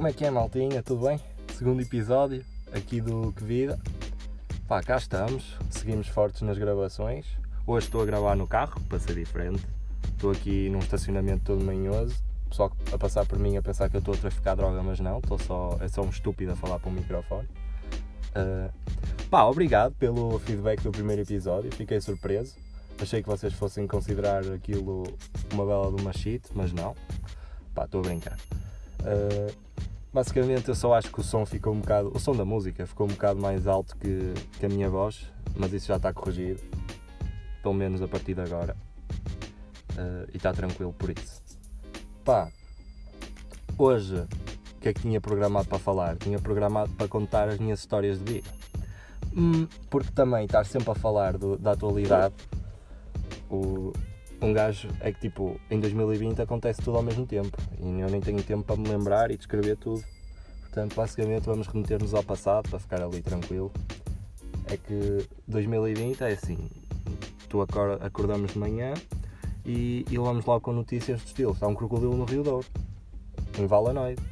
Como é que é, maltinha? Tudo bem? Segundo episódio aqui do Que Vida. Pá, cá estamos, seguimos fortes nas gravações. Hoje estou a gravar no carro, para ser diferente. Estou aqui num estacionamento todo manhoso. Pessoal a passar por mim a pensar que eu estou a traficar droga, mas não, estou só, é só um estúpido a falar para um microfone. Uh, pá, obrigado pelo feedback do primeiro episódio, fiquei surpreso. Achei que vocês fossem considerar aquilo uma bela de uma shit, mas não. Pá, estou a brincar. Uh, basicamente eu só acho que o som ficou um bocado. O som da música ficou um bocado mais alto que, que a minha voz, mas isso já está corrigido. Pelo menos a partir de agora. Uh, e está tranquilo por isso. Pá, hoje o que é que tinha programado para falar? Tinha programado para contar as minhas histórias de vida. Hum, porque também estar sempre a falar do, da atualidade, o, um gajo é que tipo, em 2020 acontece tudo ao mesmo tempo e eu nem tenho tempo para me lembrar e descrever tudo. Portanto, basicamente vamos remeter-nos ao passado para ficar ali tranquilo. É que 2020 é assim, tu acordamos de manhã e, e vamos logo com notícias de estilo. Está um crocodilo no Rio Douro, em Valanoide.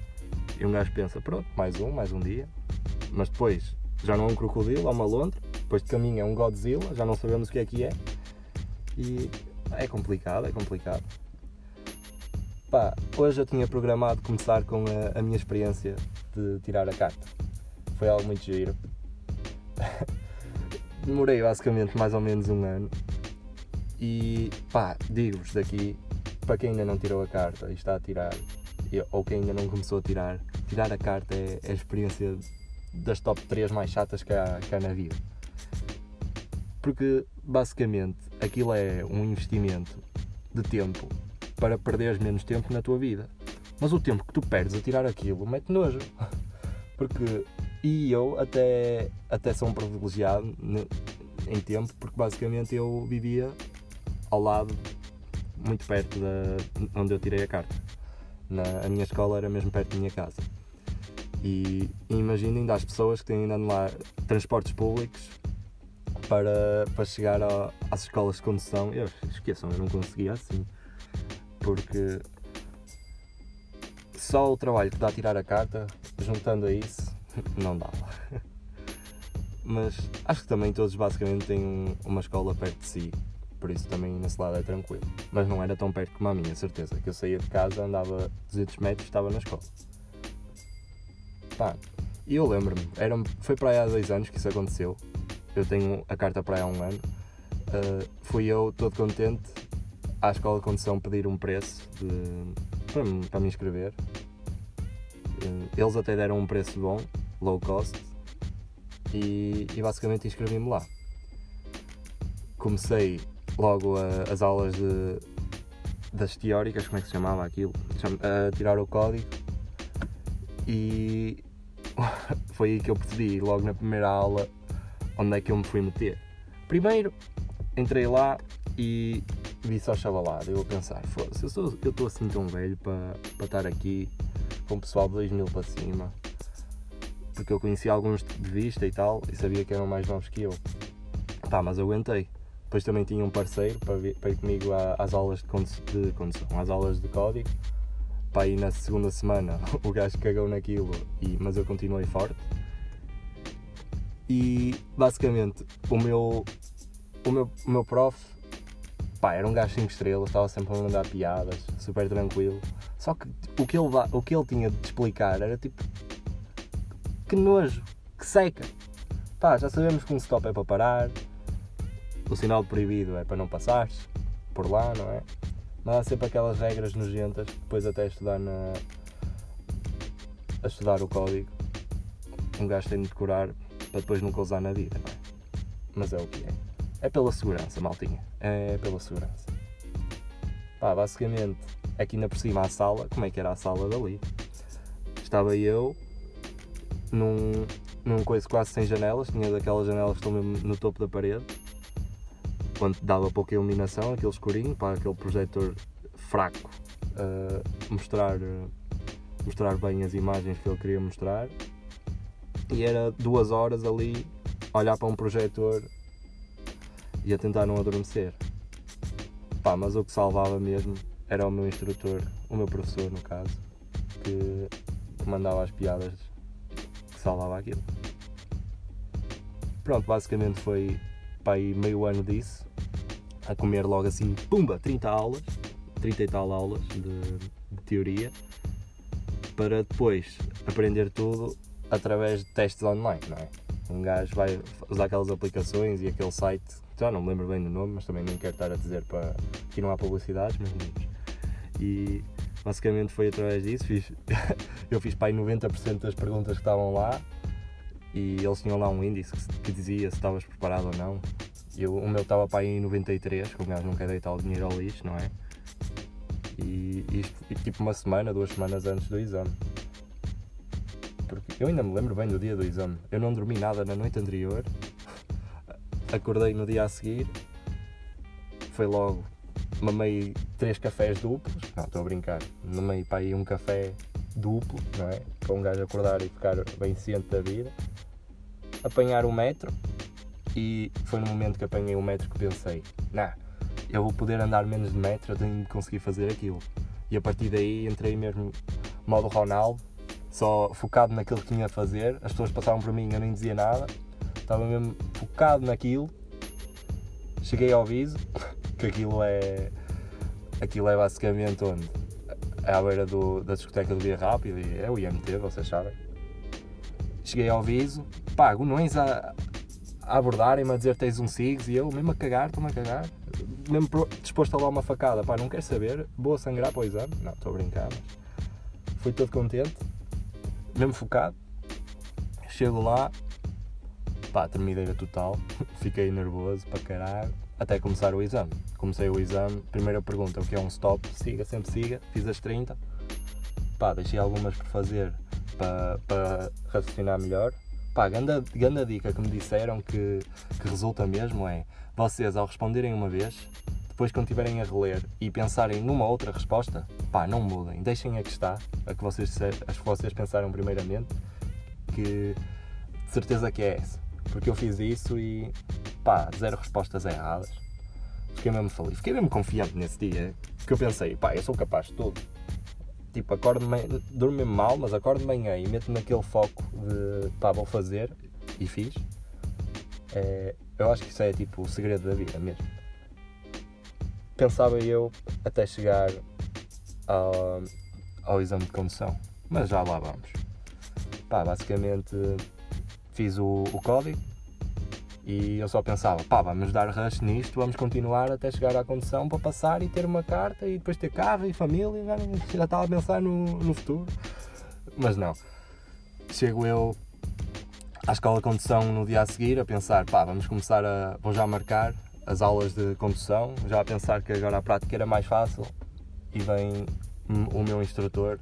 E um gajo pensa, pronto, mais um, mais um dia. Mas depois já não é um crocodilo, é uma lontra. Depois de caminho é um Godzilla, já não sabemos o que é que é. E é complicado, é complicado. Pá, hoje eu tinha programado começar com a, a minha experiência de tirar a carta. Foi algo muito giro. Demorei basicamente mais ou menos um ano. E pá, digo-vos daqui, para quem ainda não tirou a carta e está a tirar, ou quem ainda não começou a tirar, tirar a carta é, é a experiência das top 3 mais chatas que há, que há na vida. Porque basicamente aquilo é um investimento de tempo para perderes menos tempo na tua vida. Mas o tempo que tu perdes a tirar aquilo mete nojo. Porque, e eu até, até sou um privilegiado em tempo, porque basicamente eu vivia ao lado, muito perto da onde eu tirei a carta. Na, a minha escola era mesmo perto da minha casa. E, e imaginem ainda as pessoas que têm andando lá transportes públicos para, para chegar às escolas de condução. Eu, esqueçam, eu não conseguia assim. Porque só o trabalho que dá a tirar a carta, juntando a isso, não dava. Mas acho que também todos basicamente têm uma escola perto de si, por isso também nesse lado é tranquilo. Mas não era tão perto como a minha, certeza. Que eu saía de casa, andava 200 metros e estava na escola. Pá, e eu lembro-me, foi para aí há dois anos que isso aconteceu eu tenho a carta para há um ano. Uh, fui eu, todo contente, à escola de condução pedir um preço de, para, para me inscrever. Uh, eles até deram um preço bom, low cost, e, e basicamente inscrevi-me lá. Comecei logo a, as aulas de, das teóricas, como é que se chamava aquilo? A tirar o código e foi aí que eu percebi, logo na primeira aula, onde é que eu me fui meter. Primeiro, entrei lá e vi só chavalada. Eu a pensar, foda-se, eu estou assim tão velho para, estar aqui com o pessoal de 2000 para cima. Porque eu conhecia alguns de vista e tal e sabia que eram mais novos que eu. Pá, mas eu aguentei. Depois também tinha um parceiro para, vir, para ir comigo às aulas de, de condução, às aulas de código. Pá, e na segunda semana o gajo cagou naquilo, e, mas eu continuei forte. E basicamente o meu, o meu, o meu prof pá, era um gajo 5 estrelas, estava sempre a mandar piadas, super tranquilo. Só que o que ele, o que ele tinha de explicar era tipo que nojo, que seca. Pá, já sabemos que um stop é para parar, o sinal proibido é para não passares por lá, não é? Mas há sempre aquelas regras nojentas depois até estudar na. a estudar o código. Um gajo tem de decorar para depois nunca usar na vida, não é? Mas é o que é. É pela segurança, maltinha. É pela segurança. Pá, basicamente, aqui na por cima a sala, como é que era a sala dali? Estava eu num, num coisa quase sem janelas, tinha daquelas janelas que estão mesmo no topo da parede, quando dava pouca iluminação, aquele escurinho, para aquele projetor fraco uh, mostrar, mostrar bem as imagens que ele queria mostrar e era duas horas ali a olhar para um projetor e a tentar não adormecer. Pá, mas o que salvava mesmo era o meu instrutor, o meu professor no caso, que mandava as piadas que salvava aquilo. Pronto, basicamente foi para aí meio ano disso, a comer logo assim, pumba, 30 aulas, 30 e tal aulas de, de teoria, para depois aprender tudo através de testes online, não é? Um gajo vai usar aquelas aplicações e aquele site, já não me lembro bem do nome, mas também nem quero estar a dizer para. Aqui não há publicidades, mas meninos. E basicamente foi através disso. Fiz, eu fiz para aí 90% das perguntas que estavam lá e eles tinham lá um índice que, que dizia se estavas preparado ou não. Eu, o meu estava para aí em 93, que o gajo não quer deitar o dinheiro ao lixo, não é? E isto tipo uma semana, duas semanas antes do exame. Eu ainda me lembro bem do dia do exame. Eu não dormi nada na noite anterior. Acordei no dia a seguir. Foi logo. Mamei três cafés duplos. Não, estou a brincar. Mamei para aí um café duplo, não é? Para um gajo acordar e ficar bem ciente da vida. Apanhar o metro. E foi no momento que apanhei o metro que pensei: Nah, eu vou poder andar menos de metro, eu tenho de conseguir fazer aquilo. E a partir daí entrei mesmo modo Ronaldo, só focado naquilo que tinha a fazer. As pessoas passavam por mim, eu nem dizia nada, estava mesmo focado naquilo. Cheguei ao viso, que aquilo é. Aquilo é basicamente onde? É à beira do, da discoteca do Dia Rápido, e é o IMT, vocês sabem. Cheguei ao viso, pá, gonões a, a abordarem-me, a dizer tens um SIGS, e eu mesmo a cagar, estou-me a cagar, mesmo disposto a dar uma facada, pá, não quero saber, vou sangrar para o exame, não, estou a brincar, mas fui todo contente, mesmo focado, chego lá, pá, termineira total, fiquei nervoso para caralho, até começar o exame. Comecei o exame, primeira pergunta, o que é um stop? Siga, sempre siga, fiz as 30, pá, deixei algumas por fazer para, para raciocinar melhor. Pá, ganda, ganda dica que me disseram que, que resulta mesmo é vocês ao responderem uma vez, depois quando estiverem a reler e pensarem numa outra resposta, pá, não mudem, deixem a que está, a que vocês, a que vocês pensaram primeiramente, que de certeza que é essa. Porque eu fiz isso e pá, zero respostas erradas. Fiquei mesmo feliz, fiquei mesmo confiante nesse dia, porque eu pensei, pá, eu sou capaz de tudo. Tipo, acordo durmo mesmo mal, mas acordo de manhã e meto naquele foco de pá, vou fazer e fiz. É, eu acho que isso é tipo o segredo da vida mesmo. Pensava eu até chegar ao, ao exame de condução, mas já lá vamos. Pá, basicamente fiz o, o código e eu só pensava, pá, vamos dar rush nisto, vamos continuar até chegar à condução para passar e ter uma carta e depois ter carro e família, já, já estava a pensar no, no futuro. Mas não. Chego eu à escola de condução no dia a seguir a pensar, pá, vamos começar a. vou já marcar as aulas de condução, já a pensar que agora a prática era mais fácil e vem o meu instrutor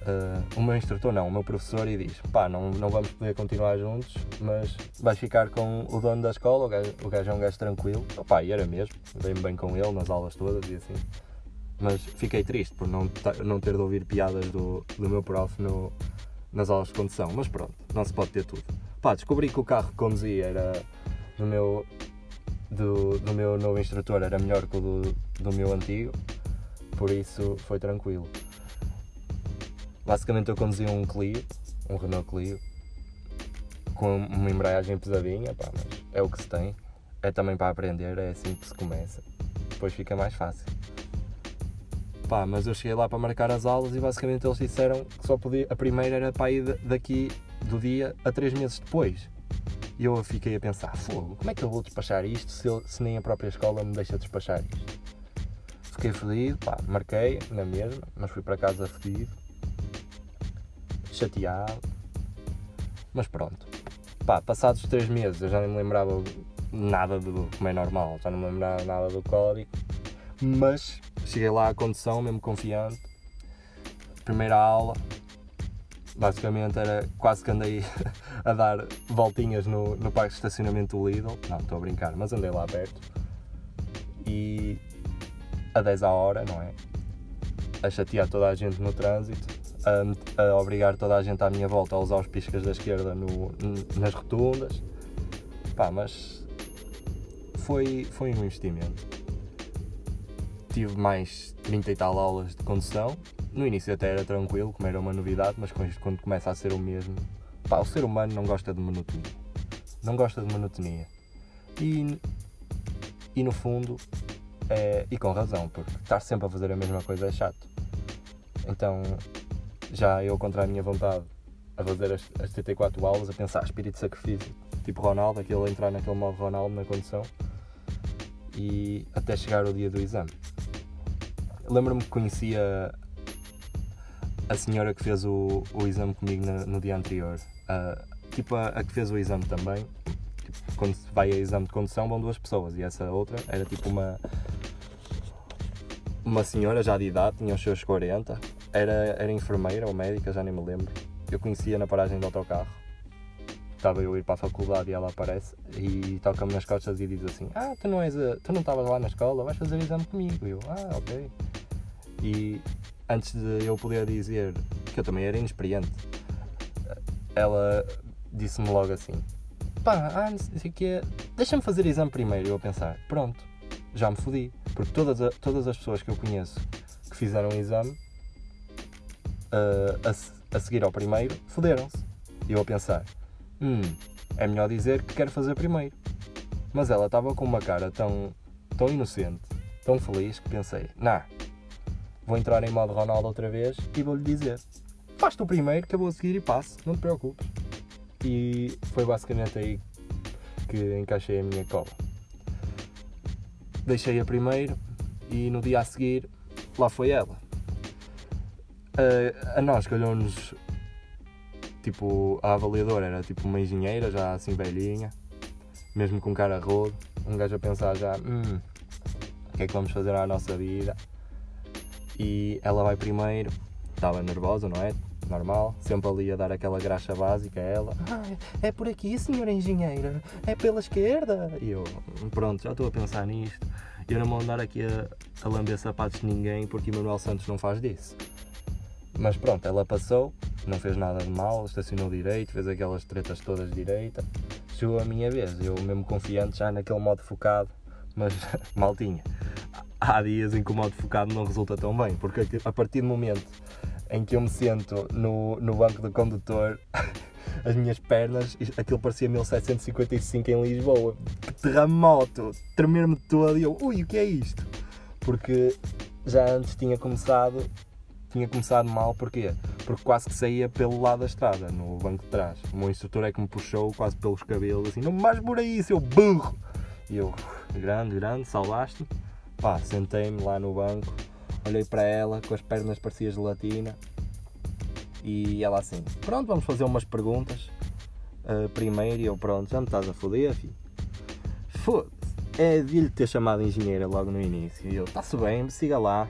Uh, o meu instrutor não, o meu professor e diz pá, não, não vamos poder continuar juntos, mas vais ficar com o dono da escola, o gajo, o gajo é um gajo tranquilo, Opa, e era mesmo, dei-me bem com ele nas aulas todas e assim. Mas fiquei triste por não, não ter de ouvir piadas do, do meu prof no, nas aulas de condução, mas pronto, não se pode ter tudo. Pá, descobri que o carro que conduzia era do meu, do, do meu novo instrutor era melhor que o do, do meu antigo, por isso foi tranquilo. Basicamente eu conduzi um Clio, um Renault Clio, com uma embreagem pesadinha, pá, mas é o que se tem. É também para aprender, é assim que se começa. Depois fica mais fácil. Pá, mas eu cheguei lá para marcar as aulas e basicamente eles disseram que só podia. A primeira era para ir daqui do dia a três meses depois. E eu fiquei a pensar, fogo, como é que eu vou despachar isto se, eu, se nem a própria escola me deixa despachar isto? Fiquei fodido, pá, marquei na mesma, mas fui para casa fedido chateado. Mas pronto. Pá, passados três meses eu já nem me lembrava nada do como é normal, já não me lembrava nada do código. Mas cheguei lá à condução, mesmo confiante. Primeira aula, basicamente era quase que andei a dar voltinhas no, no parque de estacionamento do Lidl. Não, estou a brincar, mas andei lá perto. E a 10 a hora, não é? A chatear toda a gente no trânsito a, a, obrigar toda a gente à minha volta a usar os piscas da esquerda no, nas rotundas. Pá, mas foi, foi um investimento. Tive mais 30 e tal aulas de condução no início até era tranquilo, como era uma novidade, mas quando começa a ser o mesmo, pá, o ser humano não gosta de monotonia. Não gosta de monotonia. E, e no fundo, é, e com razão, porque estar sempre a fazer a mesma coisa é chato. Então, já eu contra a minha vontade a fazer as, as 74 aulas, a pensar espírito de sacrifício, tipo Ronaldo, aquele entrar naquele modo Ronaldo na condição e até chegar o dia do exame. Lembro-me que conhecia a senhora que fez o, o exame comigo no, no dia anterior. Uh, tipo a, a, que fez o exame também. Tipo, quando vai a exame de condução vão duas pessoas e essa outra era tipo uma uma senhora já de idade, tinha os seus 40, era, era enfermeira ou médica, já nem me lembro. Eu conhecia na paragem do autocarro. Estava eu a ir para a faculdade e ela aparece e toca-me nas costas e diz assim: Ah, tu não, és tu não estavas lá na escola, vais fazer exame comigo. E eu, ah, ok. E antes de eu poder dizer que eu também era inexperiente, ela disse-me logo assim: pá, ah, não sei o que deixa-me fazer exame primeiro. Eu a pensar: pronto, já me fodi. Porque todas, a, todas as pessoas que eu conheço que fizeram o exame uh, a, a seguir ao primeiro foderam-se. E eu a pensar: hum, é melhor dizer que quero fazer primeiro. Mas ela estava com uma cara tão, tão inocente, tão feliz, que pensei: nah, vou entrar em modo Ronaldo outra vez e vou-lhe dizer: faz-te o primeiro que eu vou a seguir e passo, não te preocupes. E foi basicamente aí que encaixei a minha cola. Deixei a primeiro e no dia a seguir lá foi ela. A, a nós calhou-nos tipo, a avaliadora era tipo uma engenheira já assim velhinha, mesmo com cara rodo, um gajo a pensar já, hum, o que é que vamos fazer à nossa vida? E ela vai primeiro, estava nervosa, não é? Normal, sempre ali a dar aquela graxa básica a ela. Ah, é por aqui, senhora engenheira, é pela esquerda. E eu, pronto, já estou a pensar nisto. Eu não vou andar aqui a, a lamber sapatos de ninguém porque Manuel Santos não faz disso. Mas pronto, ela passou, não fez nada de mal, estacionou direito, fez aquelas tretas todas direita. Chegou a minha vez, eu mesmo confiante já naquele modo focado, mas mal tinha há dias em que o modo focado não resulta tão bem, porque a partir do momento em que eu me sento no, no banco do condutor, as minhas pernas, aquilo parecia 1755 em Lisboa, terremoto, tremer-me todo e eu, ui, o que é isto? Porque já antes tinha começado, tinha começado mal, porquê? Porque quase que saía pelo lado da estrada, no banco de trás. O meu instrutor é que me puxou quase pelos cabelos, assim, não mais por aí, seu burro! E eu, grande, grande, salvaste-me Pá, sentei-me lá no banco, olhei para ela com as pernas parecidas gelatina e ela assim, pronto, vamos fazer umas perguntas. Uh, primeiro e eu, pronto, já me estás a foder, filho. Foda-se. É de lhe ter chamado engenheira logo no início. E eu, está-se bem, siga lá.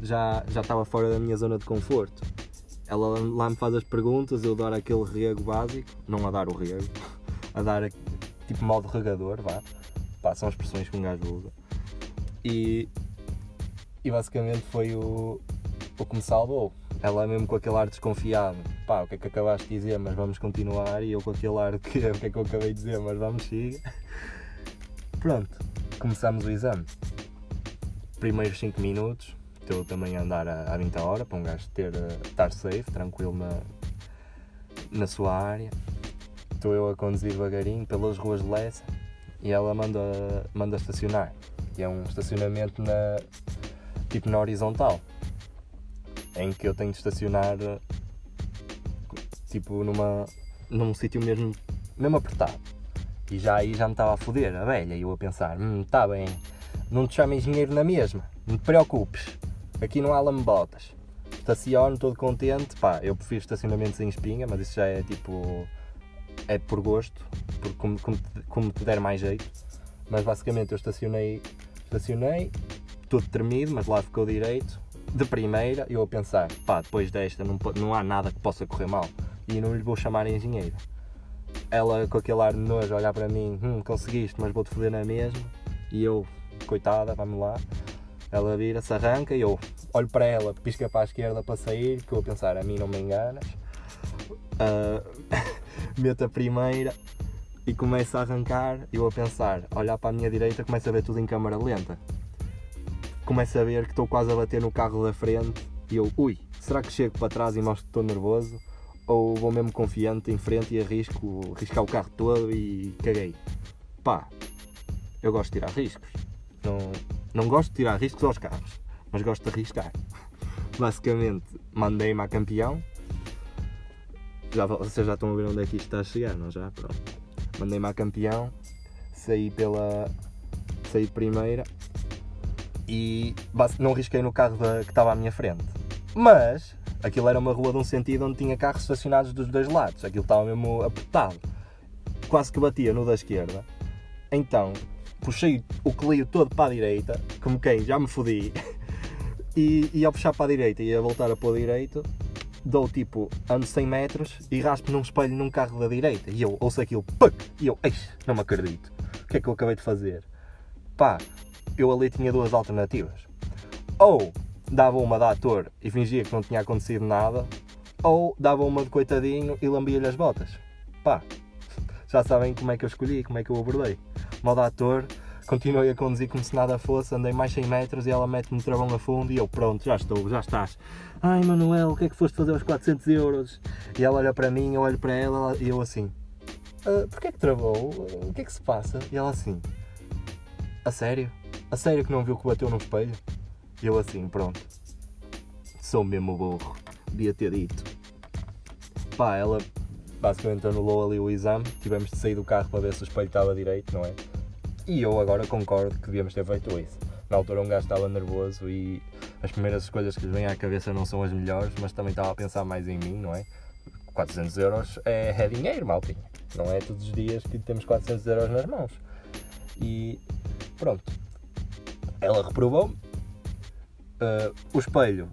Já, já estava fora da minha zona de conforto. Ela lá me faz as perguntas, eu dar aquele rego básico, não a dar o rego, a dar tipo modo regador, vá. Pá, são expressões que um gajo usa. E, e basicamente foi o, o que me salvou. Ela mesmo com aquele ar desconfiado, pá, o que é que acabaste de dizer, mas vamos continuar, e eu com aquele ar que o que é que eu acabei de dizer, mas vamos seguir. Pronto, começamos o exame. Primeiros 5 minutos, estou também a andar a, a 20 hora para um gajo ter, eh, estar safe, tranquilo na, na sua área. Estou eu a conduzir devagarinho pelas ruas de Lessa e ela manda, manda estacionar que é um estacionamento na, tipo na horizontal, em que eu tenho de estacionar tipo numa, num sítio mesmo, mesmo apertado. E já aí já me estava a foder, a velha, e eu a pensar, hum, está bem, não te chamo engenheiro na mesma, não te preocupes, aqui não há lambotas. Estaciono todo contente, pá, eu prefiro estacionamentos em espinha, mas isso já é tipo, é por gosto, por como, como, como te der mais jeito. Mas basicamente eu estacionei Estacionei, tudo tremido, mas lá ficou direito. De primeira, eu a pensar, pá, depois desta não, não há nada que possa correr mal. E não lhe vou chamar engenheiro. Ela com aquele ar de nojo olhar para mim, hum, conseguiste, mas vou-te foder na mesma. E eu, coitada, vamos lá. Ela vira, se arranca e eu olho para ela, pisca para a esquerda para sair, que eu a pensar, a mim não me enganas. Uh, meto a primeira, e começo a arrancar eu a pensar, olhar para a minha direita, começo a ver tudo em câmara lenta. Começo a ver que estou quase a bater no carro da frente E eu, ui, será que chego para trás e mostro que estou nervoso? Ou vou mesmo confiante em frente e arrisco riscar o carro todo e caguei? Pá, eu gosto de tirar riscos. Não, não gosto de tirar riscos aos carros, mas gosto de arriscar. Basicamente, mandei-me a campeão. Já, vocês já estão a ver onde é que isto está a chegar, não já? Pronto. Mandei-me a campeão, saí pela. saí primeira e não risquei no carro que estava à minha frente. Mas aquilo era uma rua de um sentido onde tinha carros estacionados dos dois lados. Aquilo estava mesmo apertado. Quase que batia no da esquerda. Então puxei o Clio todo para a direita, como quem já me fodi. E, e ao puxar para a direita e a voltar a pôr direito, dou tipo, ando 100 metros e raspo num espelho num carro da direita. E eu ouço aquilo, puc! E eu, eixe, não me acredito. O que é que eu acabei de fazer? Pá, eu ali tinha duas alternativas. Ou dava uma de ator e fingia que não tinha acontecido nada, ou dava uma de coitadinho e lambia-lhe as botas. Pá, já sabem como é que eu escolhi, como é que eu abordei. Modo ator, continuei a conduzir como se nada fosse, andei mais 100 metros e ela mete-me o travão a fundo e eu, pronto, já estou, já estás. Ai Manuel, o que é que foste fazer aos 400 euros? E ela olha para mim, eu olho para ela e eu assim, ah, porquê que travou? O que é que se passa? E ela assim, a sério? A sério que não viu que bateu no espelho? E eu assim, pronto. Sou mesmo burro. Devia ter dito. Pá, ela basicamente anulou ali o exame. Tivemos de sair do carro para ver se o espelho estava direito, não é? E eu agora concordo que devíamos ter feito isso. Na altura um gajo estava nervoso e as primeiras escolhas que lhe vêm à cabeça não são as melhores, mas também estava a pensar mais em mim, não é? 400 euros é, é dinheiro, maltinho. Não é todos os dias que temos 400 euros nas mãos. E pronto, ela reprovou-me. Uh, o espelho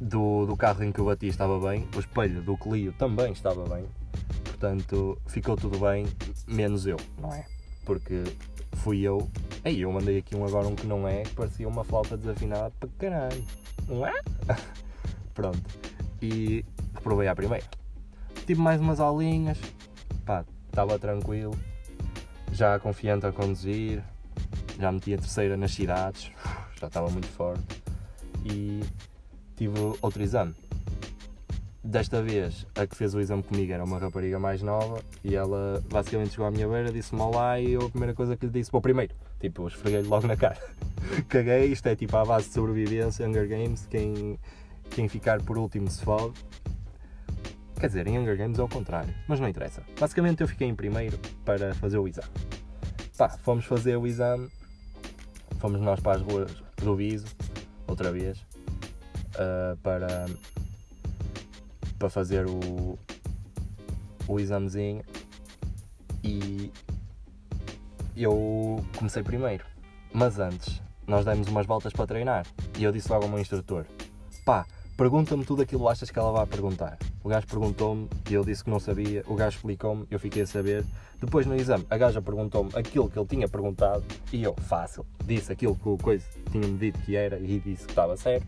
do, do carro em que eu bati estava bem, o espelho do Clio também estava bem, portanto ficou tudo bem, menos eu, não é? Porque fui eu. Aí eu mandei aqui um agora um que não é, que parecia uma flauta desafinada para caralho, não é? Pronto, e reprovei à primeira. Tive mais umas aulinhas, pá, estava tranquilo, já confiante a conduzir, já meti a terceira nas cidades, já estava muito forte. E tive outro exame. Desta vez, a que fez o exame comigo era uma rapariga mais nova e ela basicamente chegou à minha beira, disse-me olá e eu a primeira coisa que lhe disse, para o primeiro, tipo, esfreguei-lhe logo na cara. Caguei, isto é tipo a base de sobrevivência, Hunger Games, quem, quem ficar por último se fode. Quer dizer, em Hunger Games é o contrário, mas não interessa. Basicamente eu fiquei em primeiro para fazer o exame. Pá, fomos fazer o exame fomos nós para as ruas do Viso, outra vez, uh, para, para fazer o, o examezinho e eu comecei primeiro. Mas antes, nós demos umas voltas para treinar e eu disse logo ao meu instrutor: pá, pergunta-me tudo aquilo que achas que ela vai perguntar. O gajo perguntou-me e eu disse que não sabia. O gajo explicou-me, eu fiquei a saber. Depois no exame, a gaja perguntou-me aquilo que ele tinha perguntado e eu, fácil, disse aquilo que o coisa tinha-me dito que era e disse que estava certo.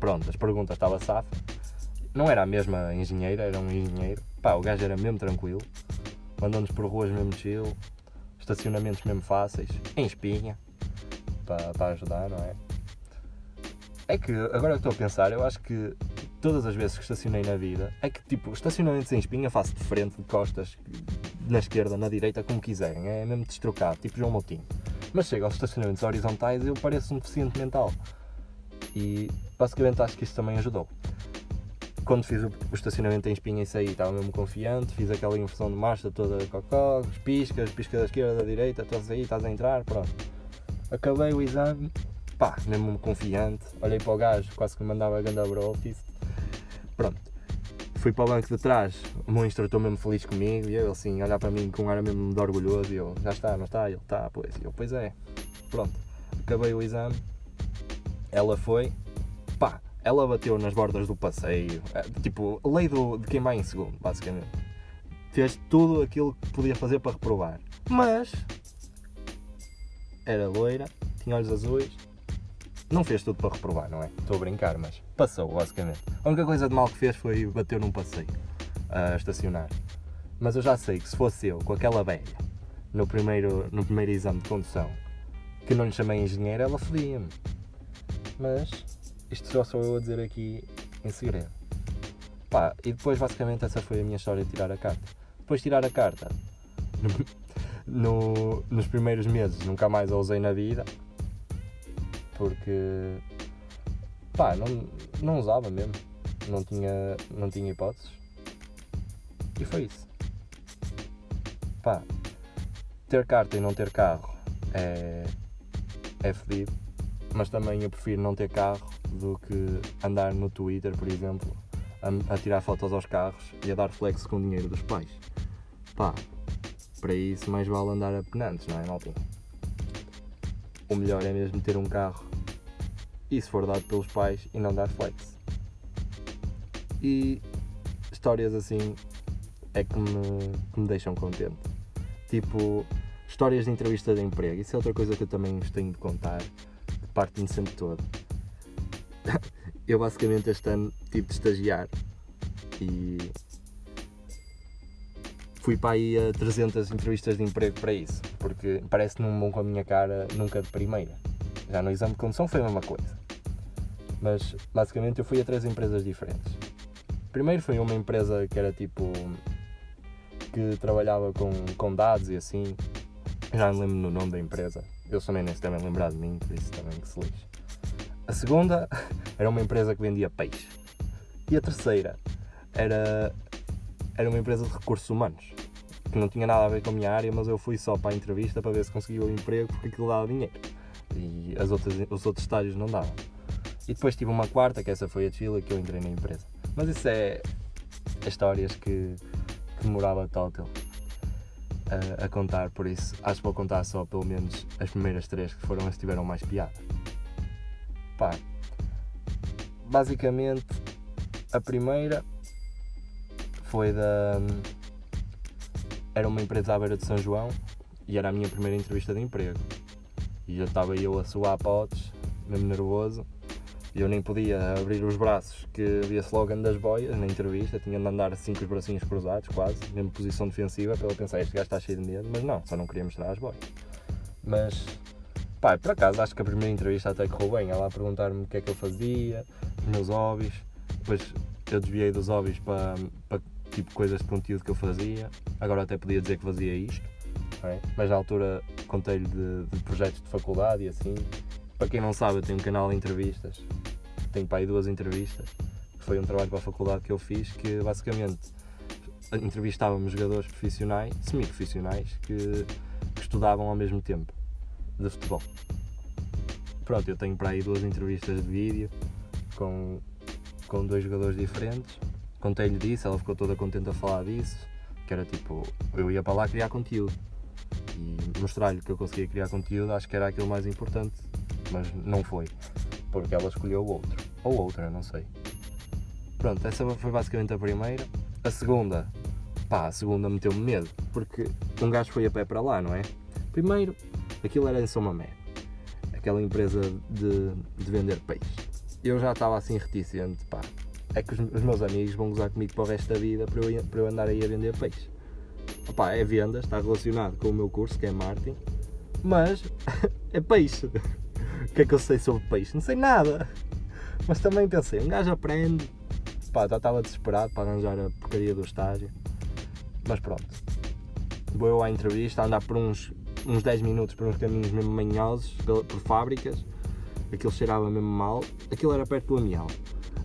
Pronto, as perguntas estava safa. Não era a mesma engenheira, era um engenheiro. Pá, o gajo era mesmo tranquilo. Mandou-nos por ruas mesmo chill, estacionamentos mesmo fáceis, em espinha, para, ajudar, não é? É que agora que estou a pensar, eu acho que todas as vezes que estacionei na vida, é que tipo, estacionamentos em espinha faço de frente, de costas, na esquerda, na direita, como quiserem, é mesmo destrocado, tipo João Moutinho. Mas chego aos estacionamentos horizontais e eu pareço um deficiente mental. E basicamente acho que isso também ajudou. Quando fiz o, estacionamento em espinha e saí, estava mesmo confiante, fiz aquela inversão de marcha toda cocó, piscas, pisca da esquerda, da direita, estás aí, estás a entrar, pronto. Acabei o exame, pá, mesmo confiante, olhei para o gajo, quase que me mandava a ganda disse Pronto. Fui para o banco de trás, o meu instrutor mesmo feliz comigo, e ele assim, olhar para mim com um ar mesmo de orgulhoso, e eu, já está, não está? Ele, está, pois. E eu, pois é. Pronto. Acabei o exame, ela foi, pá, ela bateu nas bordas do passeio, é, tipo, lei do, de quem vai em segundo, basicamente. Fez tudo aquilo que podia fazer para reprovar. Mas, era loira, tinha olhos azuis, não fez tudo para reprovar, não é? Estou a brincar, mas passou, basicamente. A única coisa de mal que fez foi bater num passeio a estacionar. Mas eu já sei que se fosse eu, com aquela velha, no primeiro, no primeiro exame de condução, que não lhe chamei engenheiro, ela fodia-me. Mas isto só sou eu a dizer aqui em segredo. Pá, e depois basicamente essa foi a minha história de tirar a carta. Depois de tirar a carta, no, nos primeiros meses nunca mais a usei na vida porque pá, não, não usava mesmo. Não tinha, não tinha hipóteses. E foi isso. Pá, ter carta e não ter carro é, é fedido. Mas também eu prefiro não ter carro do que andar no Twitter, por exemplo, a, a tirar fotos aos carros e a dar flex com o dinheiro dos pais. Pá, para isso mais vale andar a penantes, não é, maltinha? O melhor é mesmo ter um carro e se for dado pelos pais e não dar flex. E histórias assim é que me, que me deixam contente. Tipo, histórias de entrevista de emprego. Isso é outra coisa que eu também vos tenho de contar, parte-me sempre todo. Eu basicamente este ano tive de estagiar e fui para aí a 300 entrevistas de emprego para isso, porque parece num bom com a minha cara nunca de primeira. Já no exame de condução foi a mesma coisa. Mas basicamente eu fui a três empresas diferentes. Primeiro foi uma empresa que era tipo. que trabalhava com, com dados e assim. Já me lembro no nome da empresa. Eu também nem se devem lembrar de mim, por isso também que se lixe. A segunda era uma empresa que vendia peixe. E a terceira era, era uma empresa de recursos humanos. Que não tinha nada a ver com a minha área, mas eu fui só para a entrevista para ver se conseguia o emprego porque aquilo dava dinheiro. E as outras, os outros estágios não davam. E depois tive uma quarta, que essa foi a Chile, que eu entrei na empresa. Mas isso é, histórias que, que demorava total a, a, contar, por isso acho que vou contar só pelo menos as primeiras três que foram as que tiveram mais piada. Pá, basicamente a primeira foi da. Era uma empresa à beira de São João e era a minha primeira entrevista de emprego. E já estava eu a suar potes, mesmo nervoso e eu nem podia abrir os braços, que havia slogan das boias na entrevista, tinha de andar assim com os bracinhos cruzados, quase, mesmo posição defensiva, para eu pensar, este gajo está cheio de medo, mas não, só não queria mostrar as boias. Mas, pá, por acaso, acho que a primeira entrevista até correu bem, ela a perguntar-me o que é que eu fazia, os meus hobbies, depois eu desviei dos hobbies para, para tipo coisas de conteúdo que eu fazia, agora até podia dizer que fazia isto, é? mas na altura contei-lhe de, de projetos de faculdade e assim, para quem não sabe, eu tenho um canal de entrevistas. Tenho para aí duas entrevistas. Foi um trabalho para a faculdade que eu fiz que basicamente entrevistávamos jogadores profissionais, semi-profissionais, que, que estudavam ao mesmo tempo de futebol. Pronto, eu tenho para aí duas entrevistas de vídeo com, com dois jogadores diferentes. Contei-lhe disso, ela ficou toda contente a falar disso. Que era tipo, eu ia para lá criar conteúdo e mostrar-lhe que eu conseguia criar conteúdo, acho que era aquilo mais importante mas não foi, porque ela escolheu outro, ou outra, não sei. Pronto, essa foi basicamente a primeira. A segunda, pá, a segunda meteu-me medo, porque um gajo foi a pé para lá, não é? Primeiro, aquilo era em São Mamé, aquela empresa de, de vender peixe. Eu já estava assim reticente, pá, é que os, os, meus amigos vão gozar comigo para o resto da vida para eu, para eu andar aí a vender peixe. Opa, é vendas, está relacionado com o meu curso que é marketing, mas é peixe. O que é que eu sei sobre peixe? Não sei nada. Mas também pensei, um gajo aprende. Pá, já estava desesperado para arranjar a porcaria do estágio. Mas pronto. Vou eu à entrevista, andar por uns, uns 10 minutos por uns caminhos mesmo manhosos, por, por fábricas. Aquilo cheirava mesmo mal. Aquilo era perto do Amial.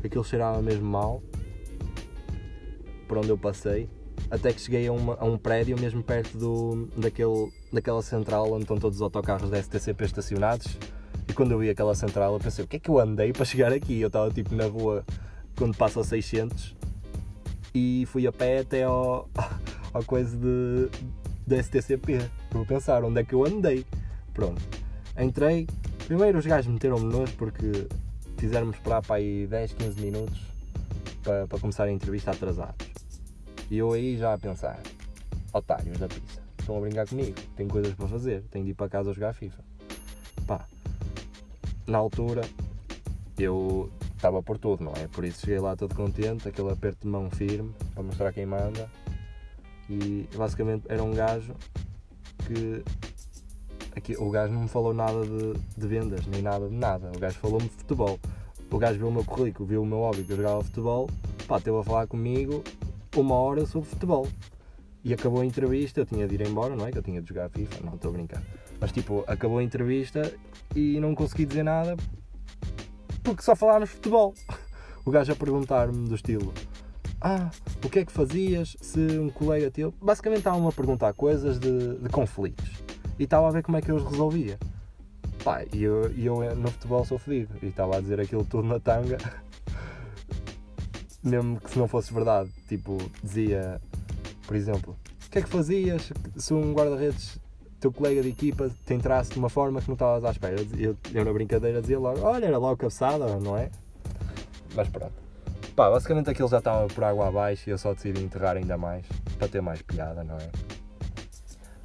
Aquilo cheirava mesmo mal. Por onde eu passei. Até que cheguei a, uma, a um prédio mesmo perto do, daquele, daquela central onde estão todos os autocarros da STCP estacionados e quando eu vi aquela central, eu pensei: o que é que eu andei para chegar aqui? Eu estava tipo na rua quando passa a 600 e fui a pé até ao, ao coisa de, da STCP. Vou pensar: onde é que eu andei? Pronto. Entrei. Primeiro os gajos meteram-me nojo porque fizeram-me esperar para aí 10, 15 minutos para, para começar a entrevista atrasados. E eu aí já a pensar: otários da pista, estão a brincar comigo, tenho coisas para fazer, tenho de ir para casa jogar FIFA. Pá, na altura eu estava por tudo, não é? Por isso cheguei lá todo contente, aquele aperto de mão firme para mostrar quem manda. E basicamente era um gajo que aqui, o gajo não me falou nada de, de vendas, nem nada de nada. O gajo falou-me de futebol. o gajo viu o meu currículo, viu o meu hobby que eu jogava futebol, pá, esteve a falar comigo uma hora sobre futebol. E acabou a entrevista, eu tinha de ir embora, não é? Que eu tinha de jogar FIFA, não estou a brincar. Mas tipo, acabou a entrevista e não consegui dizer nada porque só falámos futebol. O gajo a perguntar-me do estilo: Ah, o que é que fazias se um colega teu. Basicamente estavam a perguntar coisas de, de conflitos e estava a ver como é que eu os resolvia. Pá, e eu, eu no futebol sou fedido e estava a dizer aquilo tudo na tanga. Mesmo que se não fosse verdade, tipo, dizia, por exemplo, o que é que fazias se um guarda-redes teu colega de equipa te entrasse de uma forma que não estavas à espera. Eu, eu na brincadeira dizia logo, olha, era logo cabeçada, não é? Mas pronto. Pá, basicamente aquilo já estava por água abaixo e eu só decidi enterrar ainda mais, para ter mais piada, não é?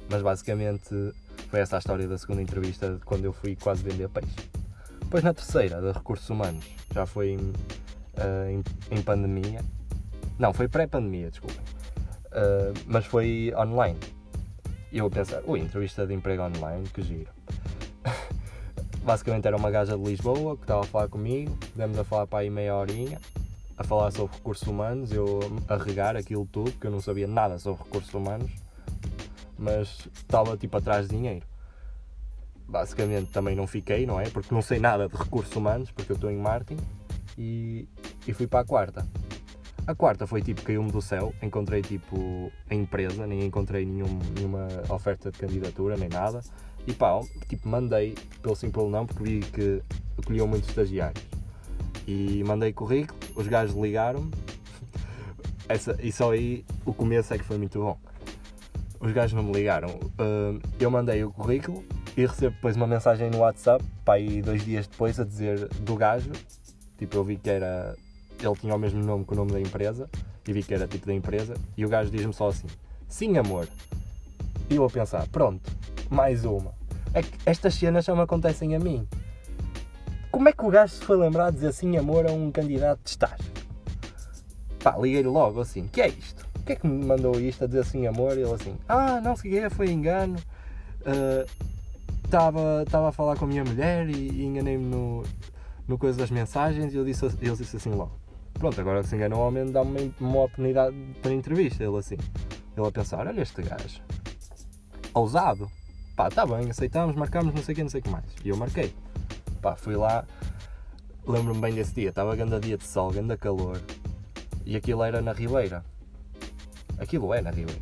Mas basicamente foi essa a história da segunda entrevista quando eu fui quase vender peixe. Depois na terceira, de recursos humanos, já foi em, uh, em, em pandemia. Não, foi pré-pandemia, desculpem. Uh, mas foi online. E eu a pensar, ui, entrevista de emprego online, que giro. Basicamente era uma gaja de Lisboa que estava a falar comigo, demos a falar para aí meia horinha, a falar sobre recursos humanos, eu a regar aquilo tudo, porque eu não sabia nada sobre recursos humanos, mas estava tipo atrás de dinheiro. Basicamente também não fiquei, não é? Porque não sei nada de recursos humanos, porque eu estou em marketing, e, e fui para a quarta. A quarta foi tipo, caiu-me do céu, encontrei tipo a empresa, nem encontrei nenhum, nenhuma oferta de candidatura, nem nada. E pá, tipo, mandei pelo simples não, porque vi que acolhiam muitos estagiários. E mandei currículo, os gajos ligaram-me. e só aí o começo é que foi muito bom. Os gajos não me ligaram. Uh, eu mandei o currículo e recebo depois uma mensagem no WhatsApp, pá, aí dois dias depois, a dizer do gajo. Tipo, eu vi que era ele tinha o mesmo nome que o nome da empresa e vi que era tipo da empresa e o gajo diz-me só assim: Sim, amor. E eu a pensar: Pronto, mais uma. É que estas cenas só me acontecem a mim. Como é que o gajo se foi lembrar de dizer sim, amor a um candidato de estágio? Pá, liguei-lhe logo assim: Que é isto? O que é que me mandou isto a dizer sim, amor? E ele assim: Ah, não sei o foi engano. Estava uh, a falar com a minha mulher e, e enganei-me no, no coisa das mensagens e eu disse, ele disse assim logo Pronto, agora que se engana o homem, dá-me uma oportunidade para entrevista. Ele assim, ele a pensar: olha este gajo, ousado. Pá, tá bem, aceitamos, marcamos, não sei o que, não sei o que mais. E eu marquei. Pá, fui lá, lembro-me bem desse dia, estava grande dia de sol, grande calor. E aquilo era na Ribeira. Aquilo é na Ribeira.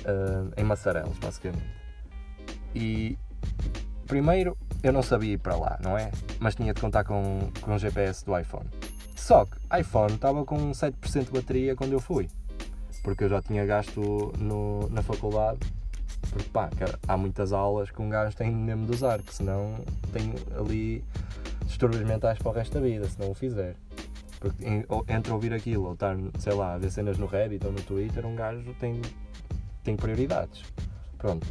Uh, em Massarelos, basicamente. E primeiro eu não sabia ir para lá, não é? Mas tinha de contar com, com o GPS do iPhone. Só que iPhone estava com 7% de bateria quando eu fui. Porque eu já tinha gasto no, na faculdade. Porque pá, há muitas aulas que um gajo tem mesmo de usar, que senão tem ali distúrbios mentais para o resto da vida, se não o fizer. Porque entre ouvir aquilo ou estar, sei lá, a ver cenas no Reddit ou no Twitter, um gajo tem, tem prioridades. Pronto.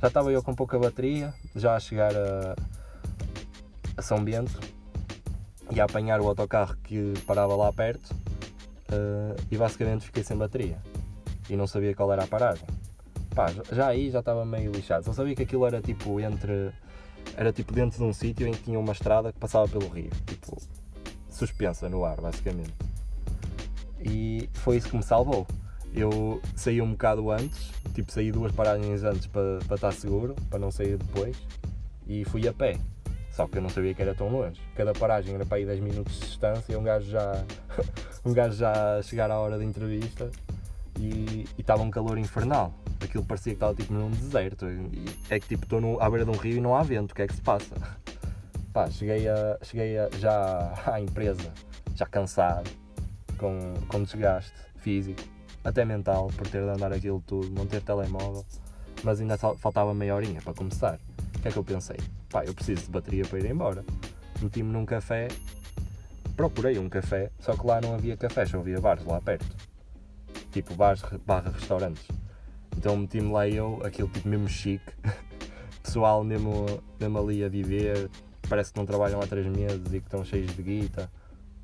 Já estava eu com pouca bateria, já a chegar a, a São Bento, e a apanhar o autocarro que parava lá perto uh, e basicamente fiquei sem bateria e não sabia qual era a paragem. Pá, já aí já estava meio lixado, só sabia que aquilo era tipo entre. Era tipo dentro de um sítio em que tinha uma estrada que passava pelo rio, tipo suspensa no ar, basicamente. E foi isso que me salvou. Eu saí um bocado antes, tipo saí duas paragens antes para, para estar seguro, para não sair depois, e fui a pé. Só que eu não sabia que era tão longe. Cada paragem era para aí 10 minutos de distância e um gajo já, um gajo já chegar à hora da entrevista e estava um calor infernal. Aquilo parecia que estava tipo num deserto. E é que tipo estou à beira de um rio e não há vento, o que é que se passa? Pá, cheguei, a, cheguei a, já à empresa, já cansado, com, com desgaste físico, até mental, por ter de andar aquilo tudo, não ter telemóvel, mas ainda faltava meia horinha para começar. O que é que eu pensei? pá, eu preciso de bateria para ir embora. Meti-me num café, procurei um café, só que lá não havia café, só havia bares lá perto. Tipo bares barra restaurantes. Então meti-me lá eu, aquele tipo mesmo chique, pessoal mesmo, mesmo ali a viver, parece que não trabalham há 3 meses e que estão cheios de guita.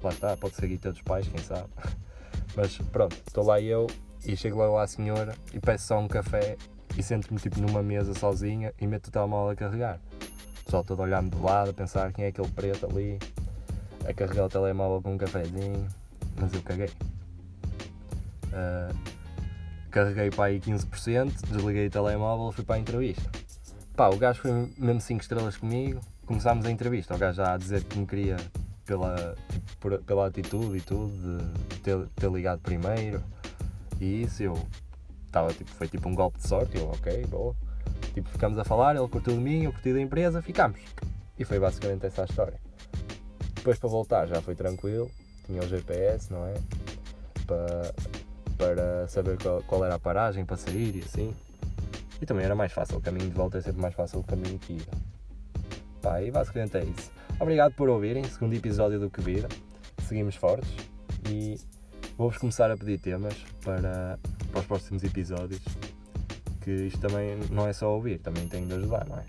Lá está, pode ser guita dos pais, quem sabe. Mas pronto, estou lá eu e chego lá à senhora e peço só um café e sento-me tipo numa mesa sozinha e meto o telemóvel a carregar pessoal todo olhando de lado, a pensar quem é aquele preto ali. a carregar o telemóvel com um cafezinho, mas eu caguei. Uh, carreguei para aí 15%, desliguei o telemóvel fui para a entrevista. Pá, o gajo foi mesmo 5 estrelas comigo, começámos a entrevista, o gajo já a dizer que me queria pela, tipo, pela atitude e tudo, de ter, ter ligado primeiro, e isso eu estava tipo, foi tipo um golpe de sorte, eu ok, boa. Tipo, ficamos a falar, ele curtiu de mim, eu curti da empresa, ficamos. E foi basicamente essa a história. Depois para voltar já foi tranquilo, tinha o GPS, não é? Para, para saber qual, qual era a paragem para sair e assim. E também era mais fácil, o caminho de volta é sempre mais fácil do caminho de ida. Pá, e basicamente é isso. Obrigado por ouvirem, segundo episódio do Que Vida. Seguimos fortes e vou-vos começar a pedir temas para, para os próximos episódios. Que isto também não é só ouvir, também tenho de ajudar, não é?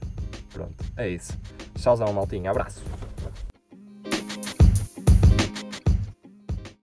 Pronto, é isso. Tchauzão, maltinha. Abraço.